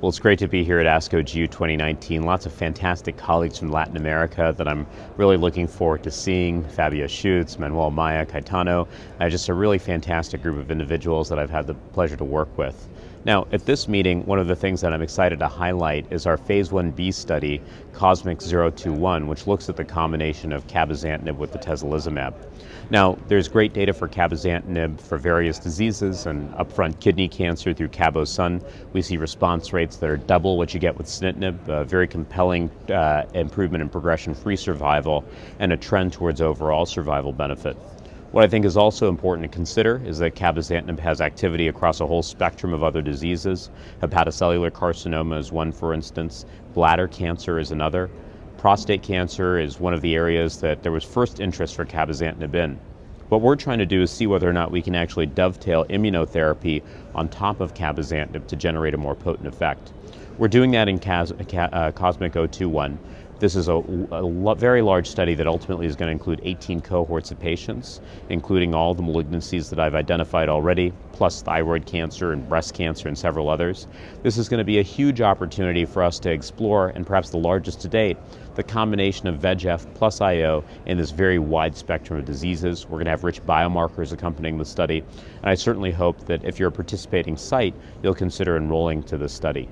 Well, it's great to be here at ASCO GU 2019. Lots of fantastic colleagues from Latin America that I'm really looking forward to seeing. Fabio Schutz, Manuel Maia, Caetano, uh, just a really fantastic group of individuals that I've had the pleasure to work with. Now, at this meeting, one of the things that I'm excited to highlight is our phase 1b study, COSMIC 021, which looks at the combination of cabozantinib with the atezolizumab. Now, there's great data for cabozantinib for various diseases and upfront kidney cancer through CABOSUN. We see response rates that are double what you get with sunitinib, a very compelling uh, improvement in progression-free survival, and a trend towards overall survival benefit. What I think is also important to consider is that cabozantinib has activity across a whole spectrum of other diseases. Hepatocellular carcinoma is one, for instance. Bladder cancer is another. Prostate cancer is one of the areas that there was first interest for cabozantinib in. What we're trying to do is see whether or not we can actually dovetail immunotherapy on top of cabozantinib to generate a more potent effect. We're doing that in uh, Cosmic 021. This is a, a very large study that ultimately is going to include 18 cohorts of patients, including all the malignancies that I've identified already, plus thyroid cancer and breast cancer and several others. This is going to be a huge opportunity for us to explore, and perhaps the largest to date, the combination of VEGF plus IO in this very wide spectrum of diseases. We're going to have rich biomarkers accompanying the study, and I certainly hope that if you're a participating site, you'll consider enrolling to this study.